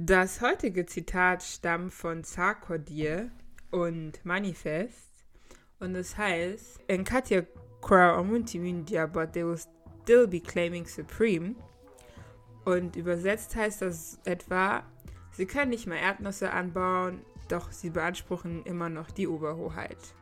Das heutige Zitat stammt von Sarkodie und Manifest und es heißt, in Amunti India, but they will still be claiming supreme. Und übersetzt heißt das etwa, sie können nicht mehr Erdnüsse anbauen, doch sie beanspruchen immer noch die Oberhoheit.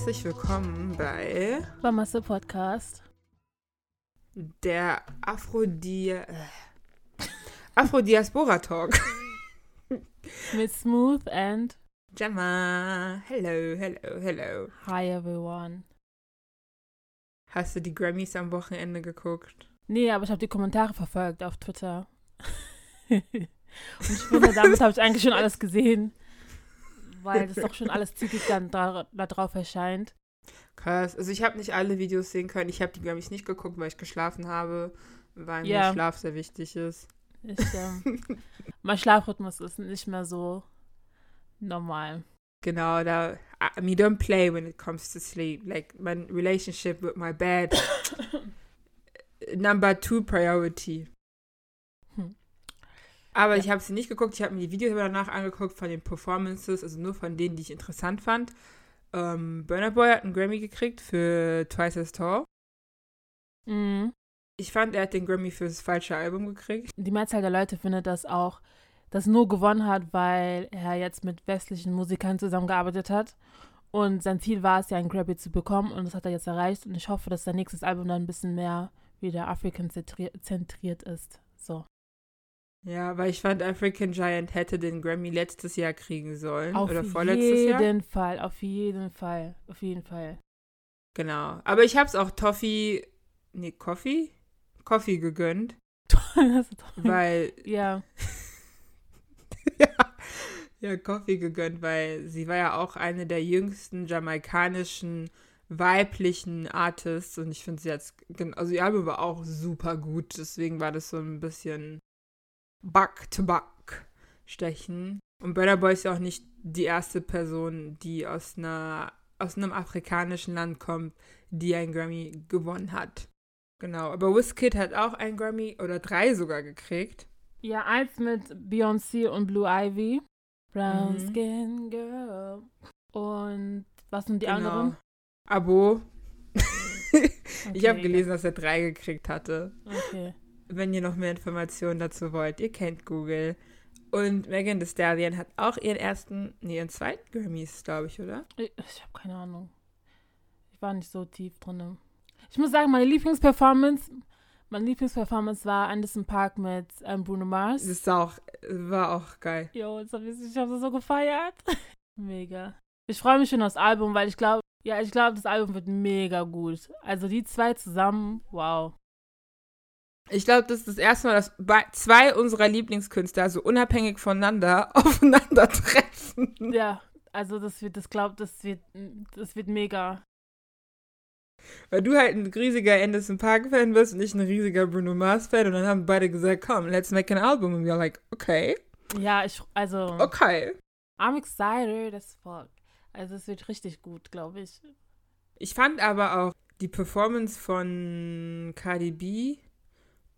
Herzlich willkommen bei Bamasse Podcast. der Afrodi äh, Afrodiaspora Talk. Mit Smooth and Gemma, hello, hello, hello. Hi everyone. Hast du die Grammys am Wochenende geguckt? Nee, aber ich habe die Kommentare verfolgt auf Twitter. Und ich finde, damit habe ich eigentlich schon alles gesehen. Weil das doch schon alles zügig dann da, da drauf erscheint. Krass. Also ich habe nicht alle Videos sehen können. Ich habe die Grammys nicht geguckt, weil ich geschlafen habe, weil Ja. mir Schlaf sehr wichtig ist. Ich, ähm, mein Schlafrhythmus ist nicht mehr so normal. Genau, da I mean, don't play when it comes to sleep. Like my relationship with my bed. Number two priority. Aber Ja. ich habe sie nicht geguckt. Ich habe mir die Videos danach angeguckt von den Performances, also nur von denen, die ich interessant fand. Ähm, Burner Boy hat einen Grammy gekriegt für Twice as Tall. Mhm. Ich fand, er hat den Grammy für das falsche Album gekriegt. Die Mehrzahl der Leute findet das auch, das nur gewonnen hat, weil er jetzt mit westlichen Musikern zusammengearbeitet hat. Und sein Ziel war es ja, einen Grammy zu bekommen und das hat er jetzt erreicht. Und ich hoffe, dass sein nächstes Album dann ein bisschen mehr wieder African-zentriert ist. So. Ja, weil ich fand, African Giant hätte den Grammy letztes Jahr kriegen sollen. Auf oder vorletztes Jahr. jeden Fall, auf jeden Fall, auf jeden Fall. Genau. Aber ich habe es auch Toffee, nee, Coffee? Coffee gegönnt, Das ist doch- weil, ja, ja, ja, Coffee gegönnt, weil sie war ja auch eine der jüngsten jamaikanischen weiblichen Artists und ich finde sie jetzt, also ihr Album war auch super gut, deswegen war das so ein bisschen Back-to-Back stechen. Und Burna Boy ist ja auch nicht die erste Person, die aus einer aus einem afrikanischen Land kommt, die einen Grammy gewonnen hat. Genau, aber Wizkid hat auch einen Grammy oder drei sogar gekriegt. ja, eins mit Beyoncé und Blue Ivy. Brown Mhm. Skin Girl. Und was sind die genau. anderen? Abo. ich habe Okay, gelesen, dass er drei gekriegt hatte. Okay. Wenn ihr noch mehr Informationen dazu wollt, ihr kennt Google. Und Megan Thee Stallion hat auch ihren ersten, nee, ihren zweiten Grammys, glaube ich, oder? Ich, ich habe keine Ahnung. Ich war nicht so tief drin. Ich muss sagen, meine Lieblingsperformance, meine Lieblingsperformance war Anderson Park mit ähm, Bruno Mars. Das auch, war auch geil. Jo, hab ich, ich habe so gefeiert. mega. Ich freue mich schon aufs Album, weil ich glaube, ja, ich glaube, das Album wird mega gut. Also die zwei zusammen, wow. Ich glaube, das ist das erste Mal, dass zwei unserer Lieblingskünstler so unabhängig voneinander aufeinandertreffen. Ja, also das wird, das glaubt, das wird, das wird mega. Weil du halt ein riesiger Anderson Park-Fan bist und ich ein riesiger Bruno Mars-Fan. Und dann haben beide gesagt, komm, let's make an album. Und wir like, okay, Ja, ich, also, okay. I'm excited as fuck. Also es wird richtig gut, glaube ich. Ich fand aber auch die Performance von Cardi B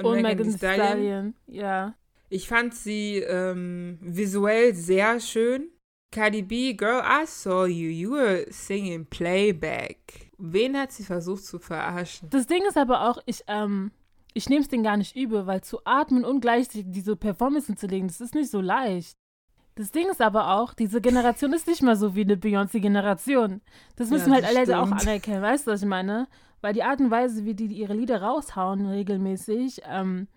und, Und Megan Megan Stallion. Stallion, ja. Ich fand sie ähm, visuell sehr schön. Cardi B, girl, I saw you. You were singing Playback. Wen hat sie versucht zu verarschen? Das Ding ist aber auch, ich, ähm, ich nehme es denen gar nicht übel, weil zu atmen und gleichzeitig diese Performance hinzulegen, das ist nicht so leicht. Das Ding ist aber auch, diese Generation ist nicht mehr so wie eine Beyoncé-Generation. Das Ja, müssen halt das alle auch anerkennen, weißt du, was ich meine? Weil die Art und Weise, wie die ihre Lieder raushauen regelmäßig, ähm,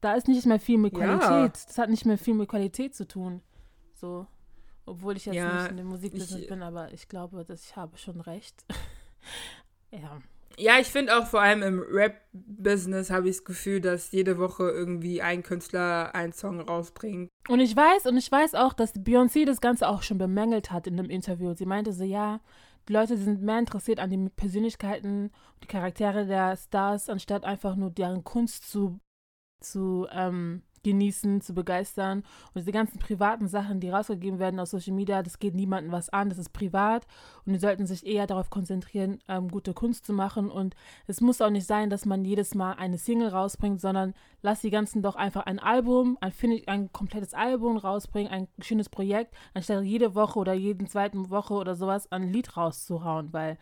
da ist nicht mehr viel mit Ja. Qualität. Das hat nicht mehr viel mit Qualität zu tun. So. Obwohl ich jetzt Ja, nicht in der Musikbusiness bin, aber ich glaube, dass ich habe schon recht. ja. Ja, ich finde auch vor allem im Rap-Business habe ich das Gefühl, dass jede Woche irgendwie ein Künstler einen Song rausbringt. Und ich weiß, und ich weiß auch, dass Beyoncé das Ganze auch schon bemängelt hat in einem Interview. Sie meinte so, ja, Leute sind mehr interessiert an den Persönlichkeiten, die Charaktere der Stars, anstatt einfach nur deren Kunst zu, zu ähm, genießen, zu begeistern. Und diese ganzen privaten Sachen, die rausgegeben werden aus Social Media, das geht niemandem was an, das ist privat. Und die sollten sich eher darauf konzentrieren, ähm, gute Kunst zu machen. Und es muss auch nicht sein, dass man jedes Mal eine Single rausbringt, sondern lass die ganzen doch einfach ein Album, ein, ein komplettes Album rausbringen, ein schönes Projekt, anstatt jede Woche oder jeden zweiten Woche oder sowas ein Lied rauszuhauen, weil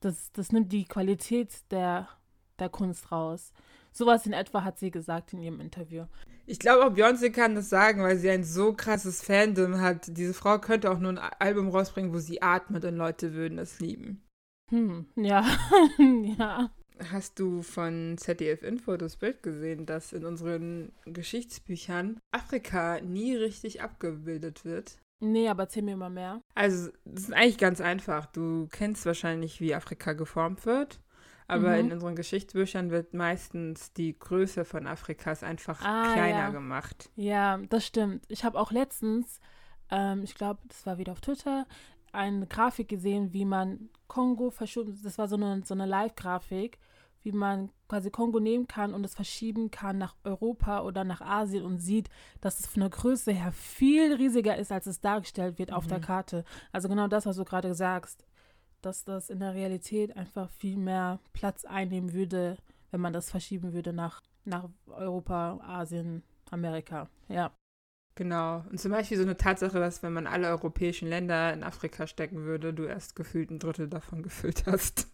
das, das nimmt die Qualität der, der Kunst raus. Sowas in etwa hat sie gesagt in ihrem Interview. Ich glaube auch Beyoncé kann das sagen, weil sie ein so krasses Fandom hat. Diese Frau könnte auch nur ein Album rausbringen, wo sie atmet und Leute würden es lieben. Hm, ja, ja. Hast du von ZDF Info das Bild gesehen, dass in unseren Geschichtsbüchern Afrika nie richtig abgebildet wird? Nee, aber erzähl mir mal mehr. Also, das ist eigentlich ganz einfach. Du kennst wahrscheinlich, wie Afrika geformt wird. Aber mhm. in unseren Geschichtsbüchern wird meistens die Größe von Afrikas einfach ah, kleiner ja. gemacht. Ja, das stimmt. Ich habe auch letztens, ähm, ich glaube, das war wieder auf Twitter, eine Grafik gesehen, wie man Kongo verschoben, das war so eine, so eine Live-Grafik, wie man quasi Kongo nehmen kann und es verschieben kann nach Europa oder nach Asien und sieht, dass es von der Größe her viel riesiger ist, als es dargestellt wird mhm. auf der mhm. Karte. Also genau das, was du gerade sagst dass das in der Realität einfach viel mehr Platz einnehmen würde, wenn man das verschieben würde nach, nach Europa, Asien, Amerika. Ja. Genau. Und zum Beispiel so eine Tatsache, dass wenn man alle europäischen Länder in Afrika stecken würde, du erst gefühlt ein Drittel davon gefüllt hast.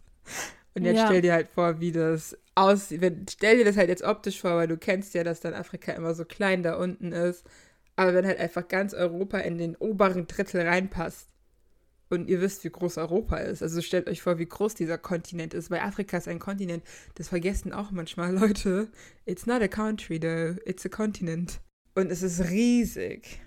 Und jetzt ja. stell dir halt vor, wie das aussieht. Stell dir das halt jetzt optisch vor, weil du kennst ja, dass dann Afrika immer so klein da unten ist. Aber wenn halt einfach ganz Europa in den oberen Drittel reinpasst, und ihr wisst, wie groß Europa ist. Also stellt euch vor, wie groß dieser Kontinent ist, weil Afrika ist ein Kontinent. Das vergessen auch manchmal Leute. It's not a country, though. It's a continent. Und es ist riesig.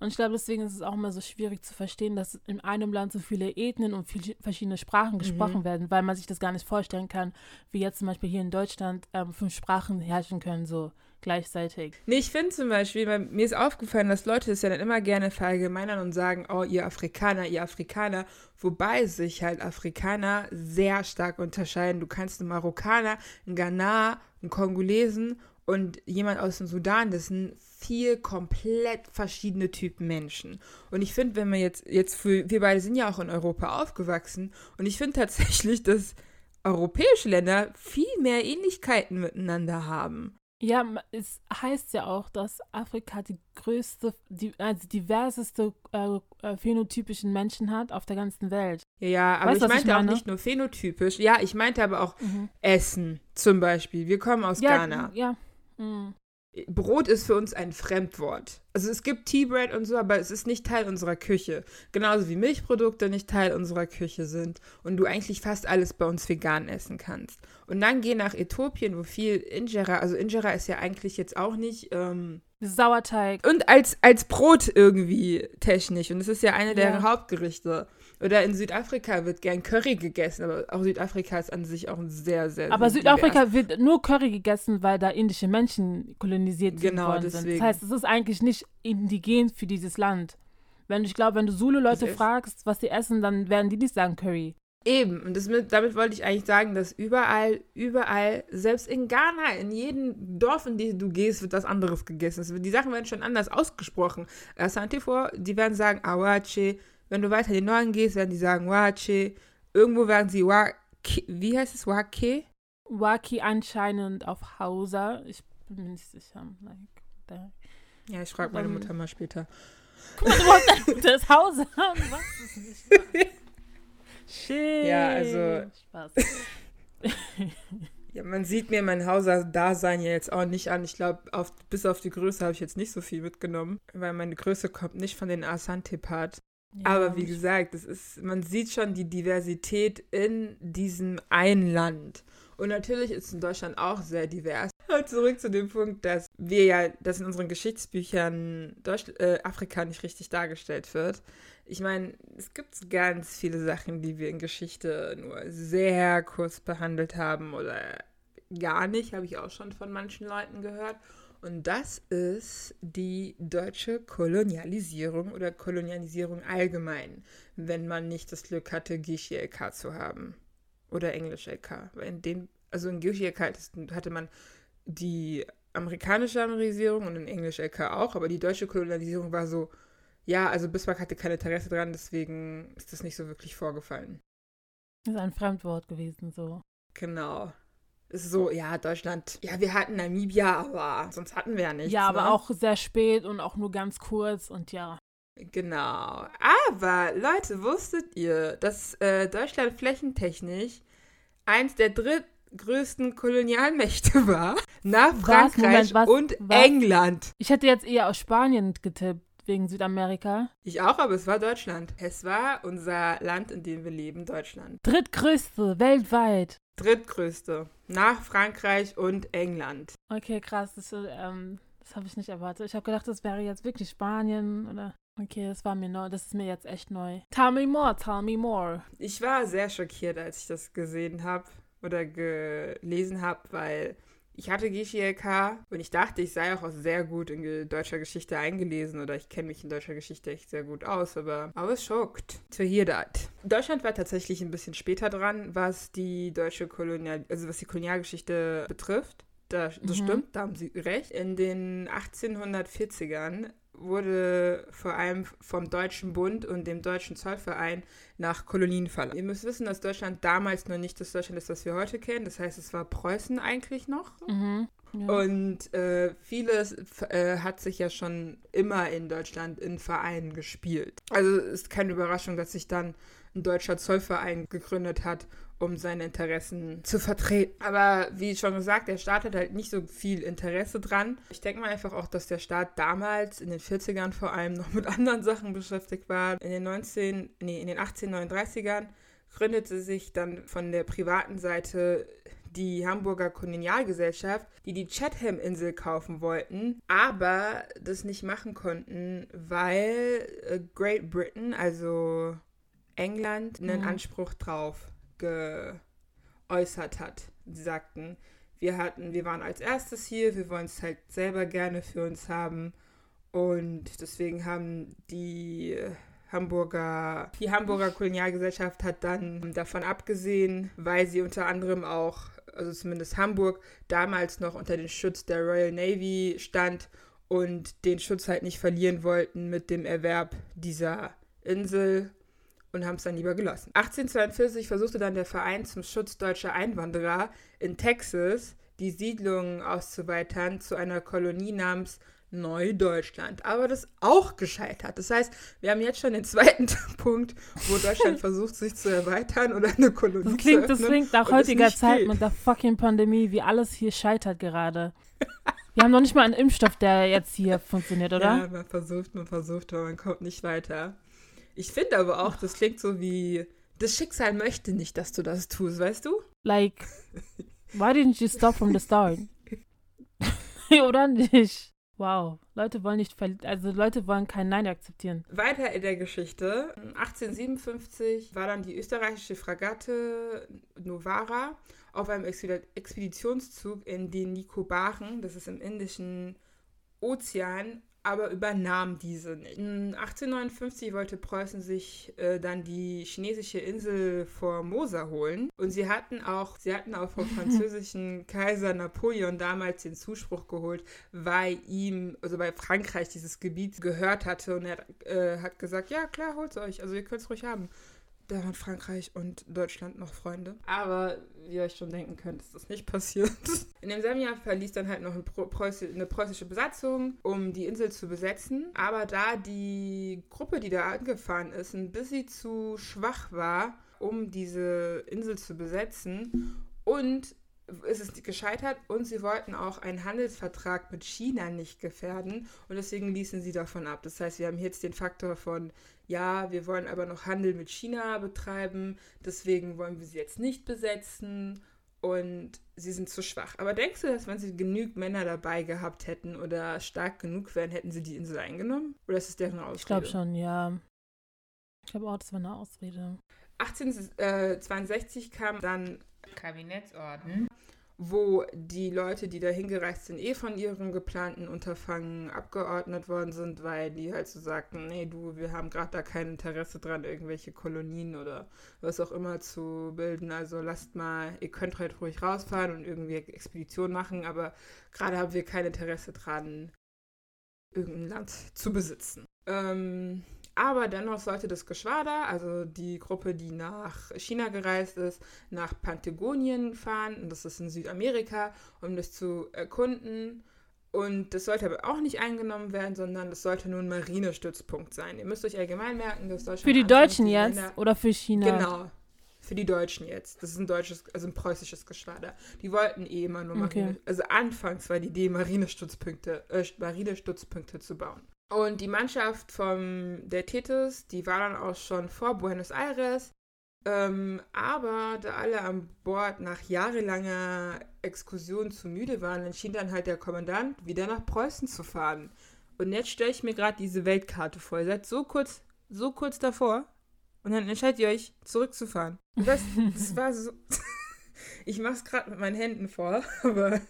Und ich glaube, deswegen ist es auch immer so schwierig zu verstehen, dass in einem Land so viele Ethnien und viel, verschiedene Sprachen gesprochen mhm. werden, weil man sich das gar nicht vorstellen kann, wie jetzt zum Beispiel hier in Deutschland ähm, fünf Sprachen herrschen können, so gleichzeitig. Nee, ich finde zum Beispiel, weil mir ist aufgefallen, dass Leute es ja dann immer gerne verallgemeinern und sagen, oh, ihr Afrikaner, ihr Afrikaner, wobei sich halt Afrikaner sehr stark unterscheiden. Du kannst einen Marokkaner, einen Ghana, einen Kongolesen und jemand aus dem Sudan, das sind vier komplett verschiedene Typen Menschen. Und ich finde, wenn man jetzt, jetzt für, wir beide sind ja auch in Europa aufgewachsen und ich finde tatsächlich, dass europäische Länder viel mehr Ähnlichkeiten miteinander haben. Ja, es heißt ja auch, dass Afrika die größte, die also diverseste äh, äh, phänotypischen Menschen hat auf der ganzen Welt. Ja, aber weißt, ich meinte ich auch nicht nur phänotypisch. Ja, ich meinte aber auch mhm. Essen zum Beispiel. Wir kommen aus ja, Ghana. Ja. Mhm. Brot ist für uns ein Fremdwort. Also es gibt Tea Bread und so, aber es ist nicht Teil unserer Küche. Genauso wie Milchprodukte nicht Teil unserer Küche sind und du eigentlich fast alles bei uns vegan essen kannst. Und dann geh nach Äthiopien, wo viel Injera, also Injera ist ja eigentlich jetzt auch nicht ähm, Sauerteig. Und als, als Brot irgendwie technisch. Und es ist ja eine der ja. Hauptgerichte. Oder in Südafrika wird gern Curry gegessen, aber auch Südafrika ist an sich auch ein sehr, sehr. Aber sehr Südafrika divers. wird nur Curry gegessen, weil da indische Menschen kolonisiert genau, worden deswegen. sind. Das heißt, es ist eigentlich nicht indigen für dieses Land. Wenn ich glaube, wenn du Zulu-Leute fragst, was die essen, dann werden die nicht sagen Curry. Eben, und das mit, damit wollte ich eigentlich sagen, dass überall, überall, selbst in Ghana, in jedem Dorf, in dem du gehst, wird was anderes gegessen. Die Sachen werden schon anders ausgesprochen. Asante vor, die werden sagen Awache, wenn du weiter in den Norden gehst, werden die sagen Wache. Irgendwo werden sie Wake. Wie heißt es? Wake? Waki anscheinend auf Hausa. Ich bin mir nicht sicher. Like, ja, ich frage meine Mutter mal später. Guck mal, du hast ist Hausa. Was ist nicht Shit. Ja, also. Spaß. ja, man sieht mir mein Hauser-Dasein ja jetzt auch nicht an. Ich glaube, bis auf die Größe habe ich jetzt nicht so viel mitgenommen, weil meine Größe kommt nicht von den Asante-Part. Ja, Aber wie gesagt, es ist, man sieht schon die Diversität in diesem einen Land. Und natürlich ist in Deutschland auch sehr divers. Zurück zu dem Punkt, dass wir ja, dass in unseren Geschichtsbüchern Deutsch, äh, Afrika nicht richtig dargestellt wird. Ich meine, es gibt ganz viele Sachen, die wir in Geschichte nur sehr kurz behandelt haben oder gar nicht, habe ich auch schon von manchen Leuten gehört. Und das ist die deutsche Kolonialisierung oder Kolonialisierung allgemein, wenn man nicht das Glück hatte, Gishi-LK zu haben. Oder Englisch-LK. In den, also in Gishi-LK hatte man die amerikanische Amerisierung und in Englisch LK auch, aber die deutsche Kolonialisierung war so, ja, also Bismarck hatte kein Interesse dran, deswegen ist das nicht so wirklich vorgefallen. Das ist ein Fremdwort gewesen, so. Genau. Es ist so, ja, Deutschland, ja, wir hatten Namibia, aber sonst hatten wir ja nichts. Ja, aber ne? auch sehr spät und auch nur ganz kurz und ja. Genau. Aber, Leute, wusstet ihr, dass äh, Deutschland flächentechnisch eins der drittgrößten Kolonialmächte war? Nach Was? Frankreich Moment, was? und Was? England. Ich hätte jetzt eher aus Spanien getippt, wegen Südamerika. Ich auch, aber es war Deutschland. Es war unser Land, in dem wir leben, Deutschland. Drittgrößte weltweit. Drittgrößte. Nach Frankreich und England. Okay, krass. Das, ähm, das habe ich nicht erwartet. Ich habe gedacht, das wäre jetzt wirklich Spanien oder. Okay, das war mir neu. Das ist mir jetzt echt neu. Tell me more, tell me more. Ich war sehr schockiert, als ich das gesehen habe oder gelesen habe, weil ich hatte GCLK und ich dachte, ich sei auch sehr gut in deutscher Geschichte eingelesen oder ich kenne mich in deutscher Geschichte echt sehr gut aus, aber I was shocked to hear that. Deutschland war tatsächlich ein bisschen später dran, was die deutsche Kolonial, also was die Kolonialgeschichte betrifft. Das, das Mhm. stimmt, da haben Sie recht. In den 1840ern wurde vor allem vom Deutschen Bund und dem Deutschen Zollverein nach Kolonien verlangt. Ihr müsst wissen, dass Deutschland damals noch nicht das Deutschland ist, das wir heute kennen. Das heißt, es war Preußen eigentlich noch. Mhm. Ja. Und äh, vieles äh, hat sich ja schon immer in Deutschland in Vereinen gespielt. Also es ist keine Überraschung, dass sich dann ein deutscher Zollverein gegründet hat, um seine Interessen zu vertreten. Aber wie schon gesagt, der Staat hat halt nicht so viel Interesse dran. Ich denke mal einfach auch, dass der Staat damals in den 40ern vor allem noch mit anderen Sachen beschäftigt war. In den 19, nee, in den 1839ern gründete sich dann von der privaten Seite die Hamburger Kolonialgesellschaft, die die Chatham-Insel kaufen wollten, aber das nicht machen konnten, weil äh, Great Britain, also England, einen Mhm. Anspruch drauf geäußert hat. Sie sagten, wir hatten, wir waren als erstes hier, wir wollen es halt selber gerne für uns haben und deswegen haben die Hamburger, die Hamburger Kolonialgesellschaft hat dann davon abgesehen, weil sie unter anderem auch, also zumindest Hamburg, damals noch unter den Schutz der Royal Navy stand und den Schutz halt nicht verlieren wollten mit dem Erwerb dieser Insel und haben es dann lieber gelassen. 1842 versuchte dann der Verein zum Schutz deutscher Einwanderer in Texas die Siedlung auszuweitern zu einer Kolonie namens Neudeutschland. Aber das auch gescheitert. Das heißt, wir haben jetzt schon den zweiten Punkt, wo Deutschland versucht, sich zu erweitern oder eine Kolonie Das klingt, zu das öffnen. klingt nach heutiger Zeit geht. mit der fucking Pandemie, wie alles hier scheitert gerade. Wir haben noch nicht mal einen Impfstoff, der jetzt hier funktioniert, oder? Ja, man versucht, man versucht, aber man kommt nicht weiter. Ich finde aber auch, das klingt so wie, das Schicksal möchte nicht, dass du das tust, weißt du? Like, why didn't you stop from the start? oder nicht? Wow, Leute wollen nicht, also Leute wollen kein Nein akzeptieren. Weiter in der Geschichte. 1857 war dann die österreichische Fregatte Novara auf einem Expedi- Expeditionszug in den Nikobaren, das ist im Indischen Ozean, aber übernahm diese nicht. 1859 wollte Preußen sich äh, dann die chinesische Insel Formosa holen und sie hatten auch, sie hatten auch vom französischen Kaiser Napoleon damals den Zuspruch geholt, weil ihm, also weil Frankreich dieses Gebiet gehört hatte und er hat, äh, hat gesagt, ja klar, holt's euch, also ihr könnt es ruhig haben. Da waren Frankreich und Deutschland noch Freunde. Aber wie ihr euch schon denken könnt, ist das nicht passiert. In demselben Jahr verließ dann halt noch ein Preußi- eine preußische Besatzung, um die Insel zu besetzen. Aber da die Gruppe, die da angefahren ist, ein bisschen zu schwach war, um diese Insel zu besetzen und ist es gescheitert und sie wollten auch einen Handelsvertrag mit China nicht gefährden und deswegen ließen sie davon ab. Das heißt, wir haben jetzt den Faktor von, ja, wir wollen aber noch Handel mit China betreiben, deswegen wollen wir sie jetzt nicht besetzen und sie sind zu schwach. Aber denkst du, dass wenn sie genug Männer dabei gehabt hätten oder stark genug wären, hätten sie die Insel eingenommen? Oder ist es deren Ausrede? Ich glaube schon, ja. Ich glaube auch, das war eine Ausrede. 1862 kam dann Kabinettsorden wo die Leute, die da hingereist sind, eh von ihrem geplanten Unterfangen abgeordnet worden sind, weil die halt so sagten, nee, du, wir haben gerade da kein Interesse dran, irgendwelche Kolonien oder was auch immer zu bilden. Also lasst mal, ihr könnt halt ruhig rausfahren und irgendwie Expedition machen, aber gerade haben wir kein Interesse dran, irgendein Land zu besitzen. Ähm, aber dennoch sollte das Geschwader, also die Gruppe, die nach China gereist ist, nach Patagonien fahren, und das ist in Südamerika, um das zu erkunden. Und das sollte aber auch nicht eingenommen werden, sondern das sollte nur ein Marinestützpunkt sein. Ihr müsst euch allgemein merken, dass Deutschland. Für die Deutschen jetzt Länder, oder für China? Genau. Für die Deutschen jetzt. Das ist ein deutsches, also ein preußisches Geschwader. Die wollten eh immer nur Marine. Okay. Also anfangs war die Idee, Marinestützpunkte, äh, Marinestützpunkte zu bauen. Und die Mannschaft vom, der Tethys, die war dann auch schon vor Buenos Aires. Ähm, aber da alle an Bord nach jahrelanger Exkursion zu müde waren, entschied dann halt der Kommandant, wieder nach Preußen zu fahren. Und jetzt stelle ich mir gerade diese Weltkarte vor. Ihr seid so kurz, so kurz davor. Und dann entscheidet ihr euch, zurückzufahren. Das, das war so. ich mache es gerade mit meinen Händen vor, aber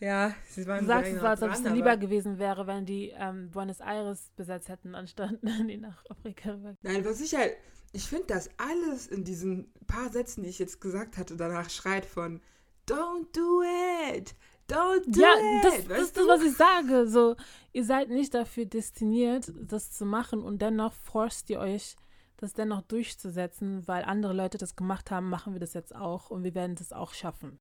ja, sie waren Du sagst es, als ob es lieber gewesen wäre, wenn die ähm, Buenos Aires besetzt hätten, anstatt die nach Afrika rüber. Nein, was ich halt, ich finde, dass alles in diesen paar Sätzen, die ich jetzt gesagt hatte, danach schreit von Don't do it! Don't do ja, it! Das, das ist das, was ich sage. So, ihr seid nicht dafür destiniert, das zu machen und dennoch forst ihr euch, das dennoch durchzusetzen, weil andere Leute das gemacht haben, machen wir das jetzt auch und wir werden das auch schaffen.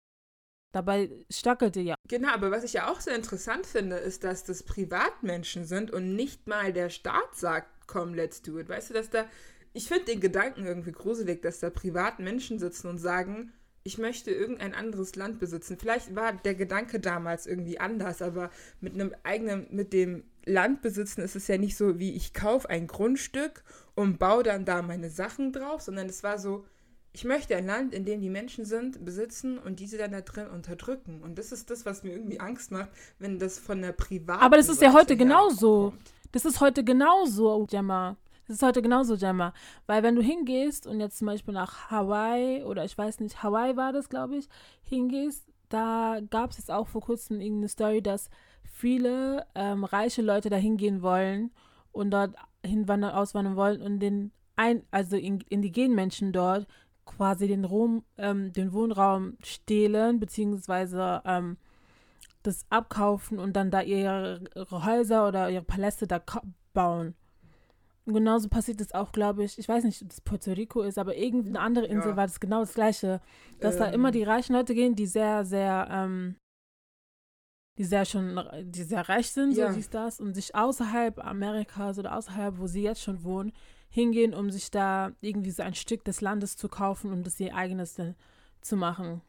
Dabei stackelte ja. Genau, aber was ich ja auch sehr interessant finde, ist, dass das Privatmenschen sind und nicht mal der Staat sagt, komm, let's do it. Weißt du, dass da, ich finde den Gedanken irgendwie gruselig, dass da Privatmenschen sitzen und sagen, ich möchte irgendein anderes Land besitzen. Vielleicht war der Gedanke damals irgendwie anders, aber mit einem eigenen, mit dem Land besitzen ist es ja nicht so, wie ich kaufe ein Grundstück und baue dann da meine Sachen drauf, sondern es war so, ich möchte ein Land, in dem die Menschen sind, besitzen und diese dann da drin unterdrücken. Und das ist das, was mir irgendwie Angst macht, wenn das von der privaten Aber das ist ja heute genauso. Das ist heute genauso, Gemma. Das ist heute genauso, Gemma. Weil wenn du hingehst und jetzt zum Beispiel nach Hawaii oder ich weiß nicht, Hawaii war das, glaube ich, hingehst, da gab es jetzt auch vor kurzem irgendeine Story, dass viele ähm, reiche Leute da hingehen wollen und dort hinwandern, auswandern wollen und den ein, also in, indigenen Menschen dort quasi den, Rom, ähm, den Wohnraum stehlen, beziehungsweise ähm, das abkaufen und dann da ihre, ihre Häuser oder ihre Paläste da bauen. Und genauso passiert es auch, glaube ich, ich weiß nicht, ob das Puerto Rico ist, aber irgendeine andere Insel ja. war das genau das Gleiche. Dass ähm. da immer die reichen Leute gehen, die sehr, sehr, ähm, die sehr schon, die sehr reich sind, ja. so dies, das, und sich außerhalb Amerikas oder außerhalb, wo sie jetzt schon wohnen, hingehen, um sich da irgendwie so ein Stück des Landes zu kaufen, um das ihr eigenes zu machen.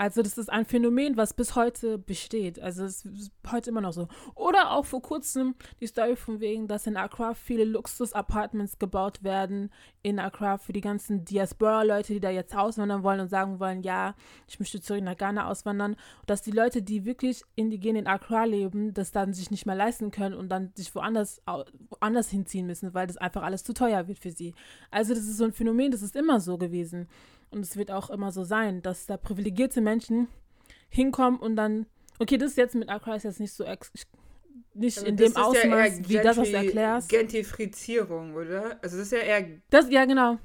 Also das ist ein Phänomen, was bis heute besteht. Also es ist heute immer noch so. Oder auch vor kurzem die Story von wegen, dass in Accra viele Luxus-Apartments gebaut werden in Accra für die ganzen Diaspora-Leute, die da jetzt auswandern wollen und sagen wollen, ja, ich möchte zurück nach Ghana auswandern. Dass die Leute, die wirklich indigen in Accra leben, das dann sich nicht mehr leisten können und dann sich woanders, woanders hinziehen müssen, weil das einfach alles zu teuer wird für sie. Also das ist so ein Phänomen, das ist immer so gewesen. Und es wird auch immer so sein, dass da privilegierte Menschen hinkommen und dann, okay, das ist jetzt mit Accra ist jetzt nicht so, nicht Aber in dem Ausmaß, ja wie das, was du erklärst. Gentrifizierung, oder? Also das ist ja eher... Das, ja, genau.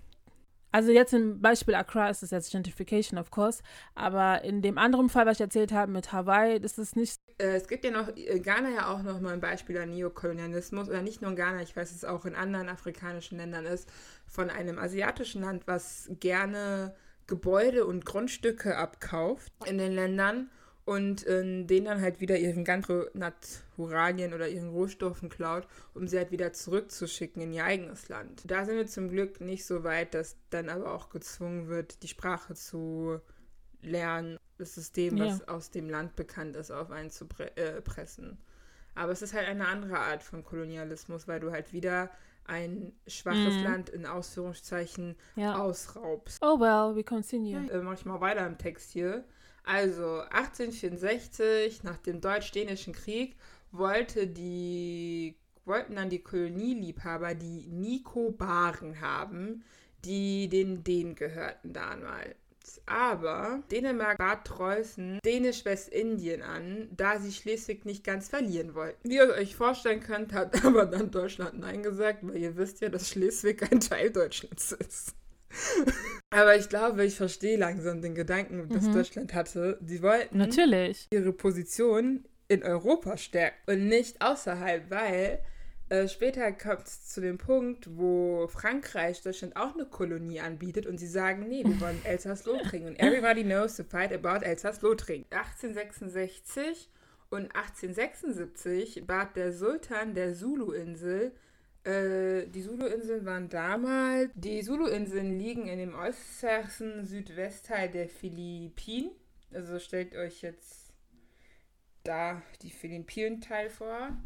Also jetzt im Beispiel Accra ist es jetzt Gentrification, of course, aber in dem anderen Fall, was ich erzählt habe mit Hawaii, ist es nicht. Äh, es gibt ja noch, äh, Ghana ja auch noch mal ein Beispiel an Neokolonialismus, oder nicht nur in Ghana, ich weiß, dass es auch in anderen afrikanischen Ländern ist, von einem asiatischen Land, was gerne Gebäude und Grundstücke abkauft in den Ländern und in denen dann halt wieder ihren ganzen Naturalien oder ihren Rohstoffen klaut, um sie halt wieder zurückzuschicken in ihr eigenes Land. Da sind wir zum Glück nicht so weit, dass dann aber auch gezwungen wird, die Sprache zu lernen, das System, was ja. aus dem Land bekannt ist, auf einen zu pre äh, pressen. Aber es ist halt eine andere Art von Kolonialismus, weil du halt wieder ein schwaches mm. Land in Ausführungszeichen ja. ausraubst. Oh well, we continue. Äh, mach ich mal weiter im Text hier. Also 1864, nach dem Deutsch-Dänischen Krieg, wollte die, wollten dann die Kolonieliebhaber die Nikobaren haben, die den Dänen gehörten damals. Aber Dänemark bat Preußen Dänisch-Westindien an, da sie Schleswig nicht ganz verlieren wollten. Wie ihr euch vorstellen könnt, hat aber dann Deutschland Nein gesagt, weil ihr wisst ja, dass Schleswig ein Teil Deutschlands ist. Aber ich glaube, ich verstehe langsam den Gedanken, das mhm. Deutschland hatte. Sie wollten Natürlich. ihre Position in Europa stärken und nicht außerhalb, weil äh, später kommt es zu dem Punkt, wo Frankreich Deutschland auch eine Kolonie anbietet und sie sagen, nee, wir wollen Elsass-Lothringen. Und everybody knows the fight about Elsass-Lothringen. 1866 und 1876 bat der Sultan der Zulu-Insel äh, die Zulu-Inseln waren damals. Die Zulu-Inseln liegen in dem äußersten Südwestteil der Philippinen. Also stellt euch jetzt da die Philippinen-Teil vor.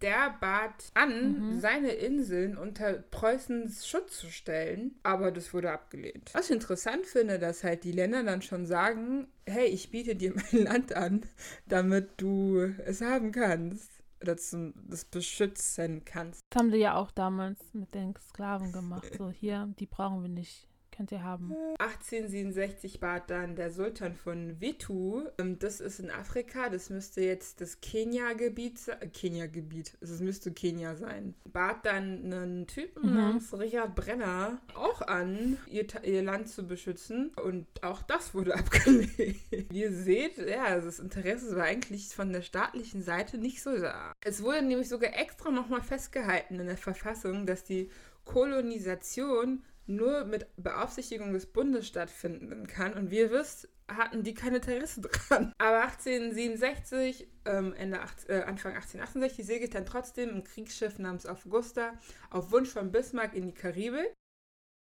Der bat an, mhm. seine Inseln unter Preußens Schutz zu stellen, aber das wurde abgelehnt. Was ich interessant finde, dass halt die Länder dann schon sagen, hey, ich biete dir mein Land an, damit du es haben kannst oder zum, das beschützen kannst. Das haben die ja auch damals mit den Sklaven gemacht. So, hier, die brauchen wir nicht. Könnt ihr haben. 1867 bat dann der Sultan von Witu. Ähm, das ist in Afrika. Das müsste jetzt das Kenia-Gebiet sein. Kenia-Gebiet. Es müsste Kenia sein. Bat dann einen Typen mhm. namens Richard Brenner auch an, ihr, ihr Land zu beschützen. Und auch das wurde abgelehnt. Wie ihr seht, ja, das Interesse war eigentlich von der staatlichen Seite nicht so da. Es wurde nämlich sogar extra nochmal festgehalten in der Verfassung, dass die Kolonisation nur mit Beaufsichtigung des Bundes stattfinden kann. Und wie ihr wisst, hatten die keine Interesse dran. Aber 1867, ähm, Ende äh, Anfang 1868, segelt dann trotzdem ein Kriegsschiff namens Augusta auf Wunsch von Bismarck in die Karibik.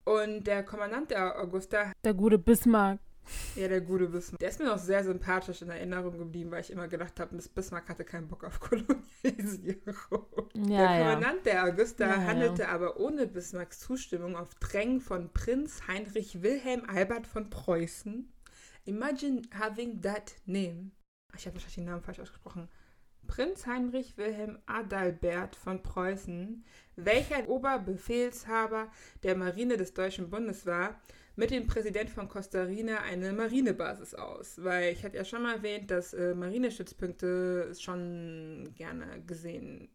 Und der Kommandant der Augusta. Der gute Bismarck. Ja, der gute Bismarck. Der ist mir noch sehr sympathisch in Erinnerung geblieben, weil ich immer gedacht habe, Bismarck hatte keinen Bock auf Kolonialisierung. Ja, der Kommandant ja. der Augusta ja, handelte aber ohne Bismarcks Zustimmung auf Drängen von Prinz Heinrich Wilhelm Albert von Preußen. Imagine having that name. Ich habe wahrscheinlich den Namen falsch ausgesprochen. Prinz Heinrich Wilhelm Adalbert von Preußen, welcher Oberbefehlshaber der Marine des Deutschen Bundes war, mit dem Präsident von Costa Rica eine Marinebasis aus. Weil ich hatte ja schon mal erwähnt, dass äh, Marinestützpunkte schon gerne gesehen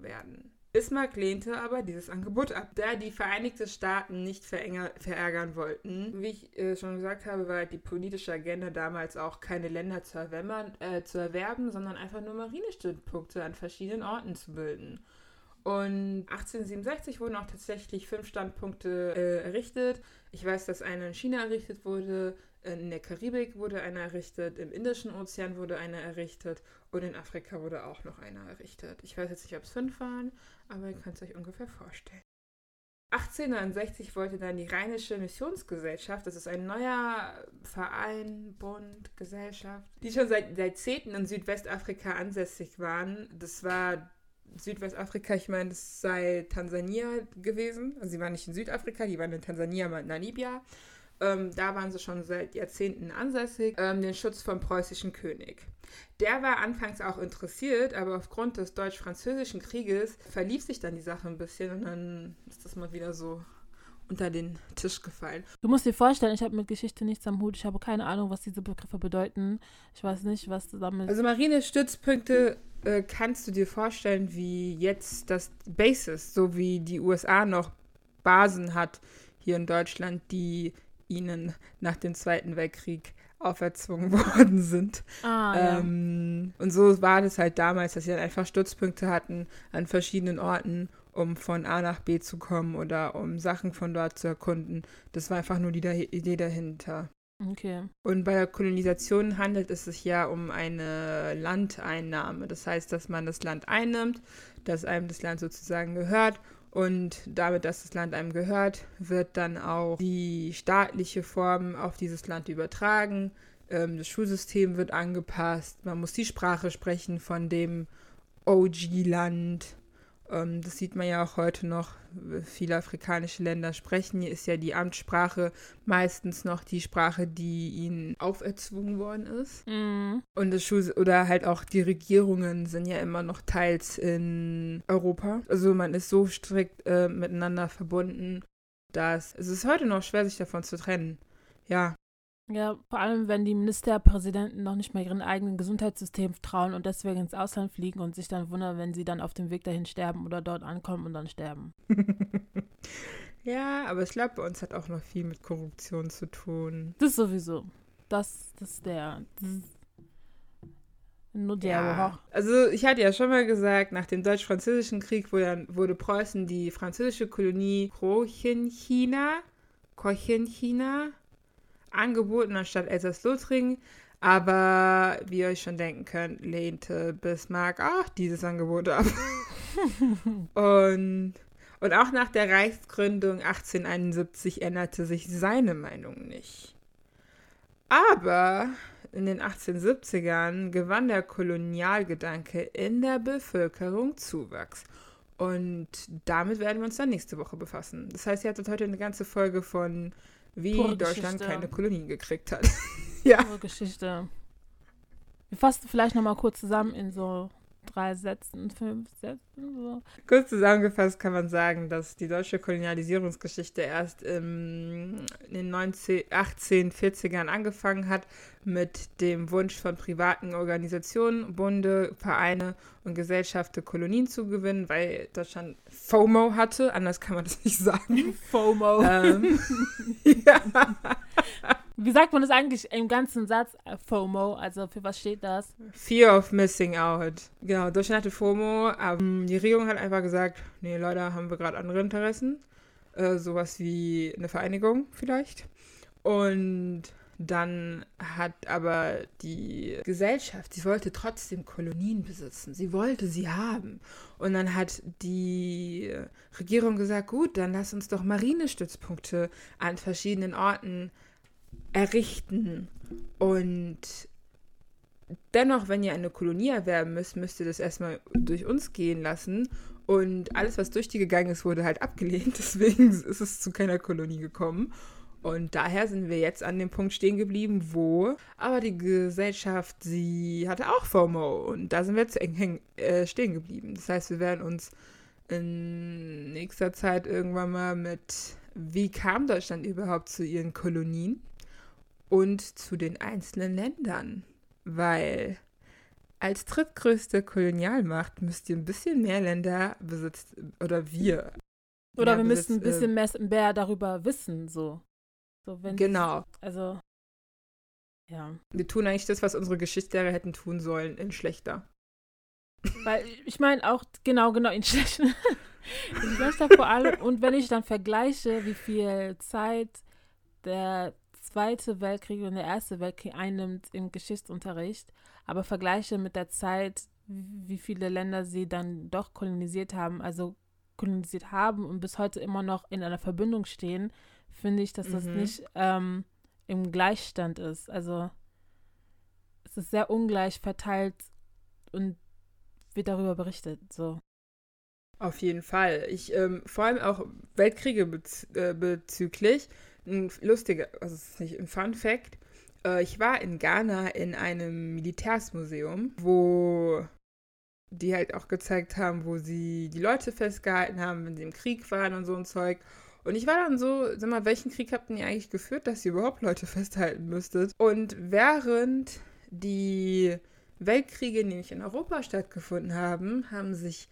werden. Bismarck lehnte aber dieses Angebot ab, da die Vereinigten Staaten nicht verärgern wollten. Wie ich äh, schon gesagt habe, war die politische Agenda damals auch keine Länder zu, erwärmen, äh, zu erwerben, sondern einfach nur Marinestützpunkte an verschiedenen Orten zu bilden. Und 1867 wurden auch tatsächlich fünf Standpunkte äh, errichtet. Ich weiß, dass einer in China errichtet wurde, in der Karibik wurde einer errichtet, im Indischen Ozean wurde einer errichtet und in Afrika wurde auch noch einer errichtet. Ich weiß jetzt nicht, ob es fünf waren, aber ihr könnt es euch ungefähr vorstellen. 1869 wollte dann die Rheinische Missionsgesellschaft, das ist ein neuer Verein, Bund, Gesellschaft, die schon seit Jahrzehnten in Südwestafrika ansässig waren. Das war Südwestafrika, ich meine, es sei Tansania gewesen. Also sie waren nicht in Südafrika, die waren in Tansania, mal in Namibia. Ähm, da waren sie schon seit Jahrzehnten ansässig, ähm, den Schutz vom preußischen König. Der war anfangs auch interessiert, aber aufgrund des deutsch-französischen Krieges verlief sich dann die Sache ein bisschen und dann ist das mal wieder so unter den Tisch gefallen. Du musst dir vorstellen, ich habe mit Geschichte nichts am Hut. Ich habe keine Ahnung, was diese Begriffe bedeuten. Ich weiß nicht, was damit. Also Marinestützpunkte äh, kannst du dir vorstellen, wie jetzt das Basis, so wie die USA noch Basen hat hier in Deutschland, die ihnen nach dem Zweiten Weltkrieg auferzwungen worden sind. Ah, ähm, ja. Und so war das halt damals, dass sie dann einfach Stützpunkte hatten an verschiedenen Orten, um von A nach B zu kommen oder um Sachen von dort zu erkunden. Das war einfach nur die Idee dahinter. Okay. Und bei der Kolonisation handelt es sich ja um eine Landeinnahme. Das heißt, dass man das Land einnimmt, dass einem das Land sozusagen gehört und damit, dass das Land einem gehört, wird dann auch die staatliche Form auf dieses Land übertragen. Ähm, das Schulsystem wird angepasst. Man muss die Sprache sprechen von dem OG-Land. Ähm, das sieht man ja auch heute noch. Viele afrikanische Länder sprechen. Hier ist ja die Amtssprache meistens noch die Sprache, die ihnen auferzwungen worden ist. Mm. Und das Schul oder halt auch die Regierungen sind ja immer noch teils in Europa. Also man ist so strikt äh, miteinander verbunden, dass es ist heute noch schwer, sich davon zu trennen. ja. Ja, vor allem, wenn die Ministerpräsidenten noch nicht mal ihrem eigenen Gesundheitssystem trauen und deswegen ins Ausland fliegen und sich dann wundern, wenn sie dann auf dem Weg dahin sterben oder dort ankommen und dann sterben. ja, aber ich glaube, bei uns hat auch noch viel mit Korruption zu tun. Das sowieso. Das, das ist der. Das ist nur der ja. Also ich hatte ja schon mal gesagt, nach dem Deutsch-Französischen Krieg wurde, wurde Preußen die französische Kolonie Cochinchina, Cochinchina angeboten anstatt Elsass-Lothringen. Aber wie ihr euch schon denken könnt, lehnte Bismarck auch dieses Angebot ab. und, und auch nach der Reichsgründung 1871 änderte sich seine Meinung nicht. Aber in den 1870ern gewann der Kolonialgedanke in der Bevölkerung Zuwachs. Und damit werden wir uns dann nächste Woche befassen. Das heißt, ihr hattet heute eine ganze Folge von, wie Pure Deutschland Geschichte. keine Kolonien gekriegt hat. ja. Pure Geschichte. Wir fassen vielleicht nochmal kurz zusammen in so drei Sätzen, fünf Sätzen. So. Kurz zusammengefasst kann man sagen, dass die deutsche Kolonialisierungsgeschichte erst im, in den 19, 1840ern angefangen hat mit dem Wunsch von privaten Organisationen, Bunde, Vereine und Gesellschaften Kolonien zu gewinnen, weil Deutschland FOMO hatte, anders kann man das nicht sagen. FOMO. Ähm, ja. Wie sagt man das eigentlich im ganzen Satz? Äh, FOMO, also für was steht das? Fear of Missing Out. Genau, hatte FOMO. Ähm, die Regierung hat einfach gesagt, nee, Leute, haben wir gerade andere Interessen. Äh, sowas wie eine Vereinigung vielleicht. Und dann hat aber die Gesellschaft, sie wollte trotzdem Kolonien besitzen. Sie wollte sie haben. Und dann hat die Regierung gesagt, gut, dann lass uns doch Marinestützpunkte an verschiedenen Orten errichten. Und dennoch, wenn ihr eine Kolonie erwerben müsst, müsst ihr das erstmal durch uns gehen lassen. Und alles, was durch die gegangen ist, wurde halt abgelehnt. Deswegen ist es zu keiner Kolonie gekommen. Und daher sind wir jetzt an dem Punkt stehen geblieben, wo aber die Gesellschaft, sie hatte auch FOMO. Und da sind wir jetzt äh, stehen geblieben. Das heißt, wir werden uns in nächster Zeit irgendwann mal mit, wie kam Deutschland überhaupt zu ihren Kolonien? Und zu den einzelnen Ländern, weil als drittgrößte Kolonialmacht müsst ihr ein bisschen mehr Länder besitzen, oder wir. Oder wir müssen ein bisschen mehr, mehr darüber wissen, so. so genau. Also, ja. Wir tun eigentlich das, was unsere Geschichtslehrer hätten tun sollen, in schlechter. Weil ich meine auch, genau, genau, in schlechter. in schlechter vor allem. Und wenn ich dann vergleiche, wie viel Zeit der Zweite Weltkrieg und der Erste Weltkrieg einnimmt im Geschichtsunterricht, aber vergleiche mit der Zeit, wie viele Länder sie dann doch kolonisiert haben, also kolonisiert haben und bis heute immer noch in einer Verbindung stehen, finde ich, dass das mhm. nicht ähm, im Gleichstand ist. Also es ist sehr ungleich verteilt und wird darüber berichtet. So. Auf jeden Fall. Ich ähm, vor allem auch Weltkriege bez äh, bezüglich ein lustiger, also es ist nicht ein Fun Fact. Äh, ich war in Ghana in einem Militärsmuseum, wo die halt auch gezeigt haben, wo sie die Leute festgehalten haben, wenn sie im Krieg waren und so ein Zeug. Und ich war dann so, sag mal, welchen Krieg habt ihr eigentlich geführt, dass ihr überhaupt Leute festhalten müsstet? Und während die Weltkriege nämlich in Europa stattgefunden haben, haben sich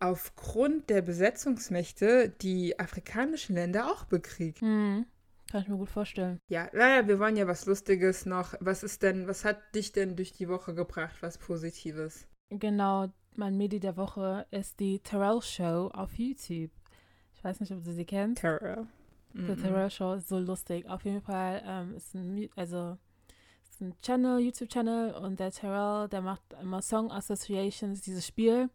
aufgrund der Besetzungsmächte die afrikanischen Länder auch bekriegt. Mhm. Kann ich mir gut vorstellen. Ja, naja, wir wollen ja was Lustiges noch. Was ist denn, was hat dich denn durch die Woche gebracht, was Positives? Genau, mein Medi der Woche ist die Terrell Show auf YouTube. Ich weiß nicht, ob du sie kennst. Terrell. Die mm. Terrell Show ist so lustig. Auf jeden Fall ähm, ist ein, also ist ein Channel, YouTube-Channel und der Terrell, der macht immer Song Associations, dieses Spiel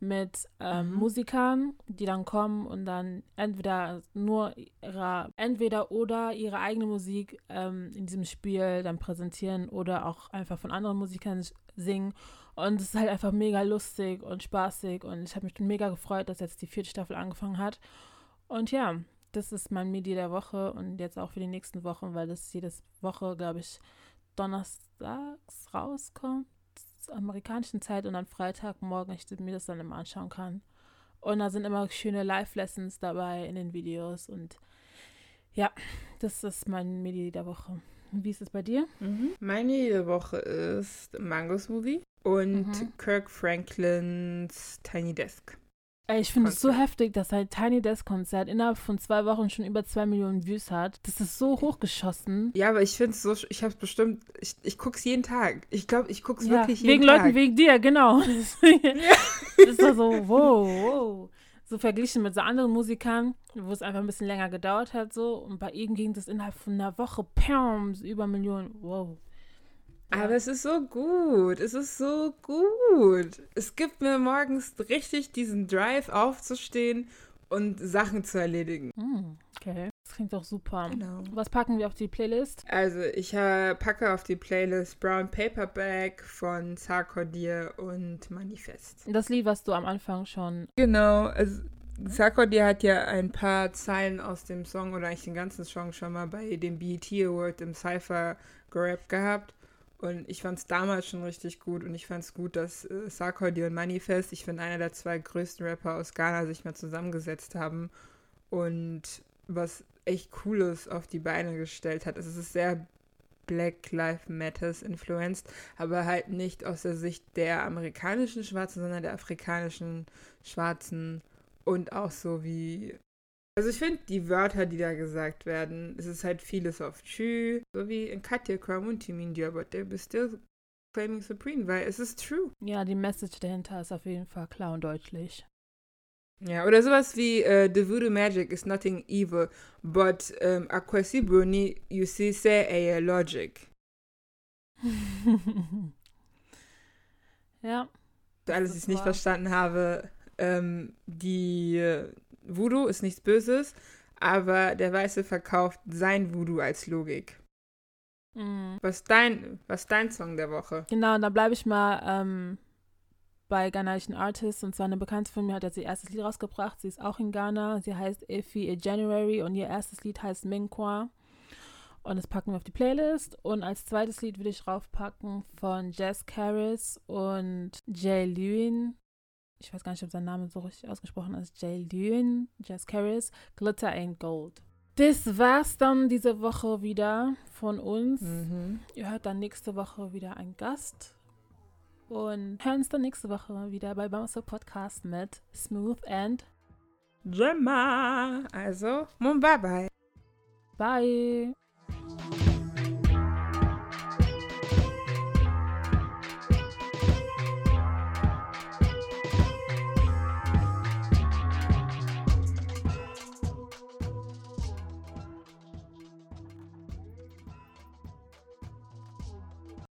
mit ähm, mhm. Musikern, die dann kommen und dann entweder nur ihre, entweder oder ihre eigene Musik ähm, in diesem Spiel dann präsentieren oder auch einfach von anderen Musikern singen. Und es ist halt einfach mega lustig und spaßig und ich habe mich mega gefreut, dass jetzt die vierte Staffel angefangen hat. Und ja, das ist mein Medi der Woche und jetzt auch für die nächsten Wochen, weil das jedes Woche, glaube ich, donnerstags rauskommt amerikanischen Zeit und dann Freitagmorgen ich mir das dann immer anschauen kann. Und da sind immer schöne Live-Lessons dabei in den Videos und Ja, das ist mein Medi der Woche. Wie ist es bei dir? Mhm. Meine jede Woche ist Mango Smoothie und Mhm. Kirk Franklins Tiny Desk. Ich finde es so heftig, dass sein Tiny Desk Konzert innerhalb von zwei Wochen schon über zwei Millionen Views hat. Das ist so hochgeschossen. Ja, aber ich finde es so, ich habe bestimmt, ich, ich gucke es jeden Tag. Ich glaube, ich gucke es Ja, wirklich jeden wegen Tag. Leuten wegen dir, genau. Das ist doch so, wow, wow. So verglichen mit so anderen Musikern, wo es einfach ein bisschen länger gedauert hat, so. Und bei ihm ging das innerhalb von einer Woche, pam, über Millionen. Wow. Aber es ist so gut. Es ist so gut. Es gibt mir morgens richtig diesen Drive aufzustehen und Sachen zu erledigen. Hm, okay. Das klingt doch super. Genau. Was packen wir auf die Playlist? Also ich äh, packe auf die Playlist Brown Paperback von Sarkodie und Manifest. Das Lied, was du am Anfang schon. Genau, also Sarkodie hat ja ein paar Zeilen aus dem Song oder eigentlich den ganzen Song schon mal bei dem BET Award im Cypher gerappt gehabt. Und ich fand es damals schon richtig gut und ich fand es gut, dass äh, Sarkodie und Manifest, ich finde, einer der zwei größten Rapper aus Ghana sich mal zusammengesetzt haben und was echt Cooles auf die Beine gestellt hat. Also es ist sehr Black Lives Matters influenced, aber halt nicht aus der Sicht der amerikanischen Schwarzen, sondern der afrikanischen Schwarzen und auch so wie. Also ich finde die Wörter, die da gesagt werden, es ist halt vieles auf True, so wie in Katja Kramunti Mindia, but they be still claiming supreme, weil es ist true. Ja, die Message dahinter ist auf jeden Fall klar und deutlich. Ja, oder sowas wie äh, The Voodoo Magic is nothing evil, but um, Akwesi Bruni, you see, say a logic. ja. Für alle, die Das es nicht verstanden habe, ähm, die äh, Voodoo ist nichts Böses, aber der Weiße verkauft sein Voodoo als Logik. Mhm. Was dein, was dein Song der Woche? Genau, da bleibe ich mal ähm, bei ghanaischen Artists. Und zwar eine Bekannte von mir hat jetzt ihr erstes Lied rausgebracht. Sie ist auch in Ghana. Sie heißt Ify January und ihr erstes Lied heißt Minkwa. Und das packen wir auf die Playlist. Und als zweites Lied würde ich draufpacken von Jess Caris und Jay Lewin. Ich weiß gar nicht, ob sein Name so richtig ausgesprochen ist. Jay Lewin, Jess Caris, Glitter Ain't Gold. Das war's dann diese Woche wieder von uns. Mhm. Ihr hört dann nächste Woche wieder einen Gast. Und hören uns dann nächste Woche wieder bei Bouncer Podcast mit Smooth and Gemma. Also, Mumbai. Bye.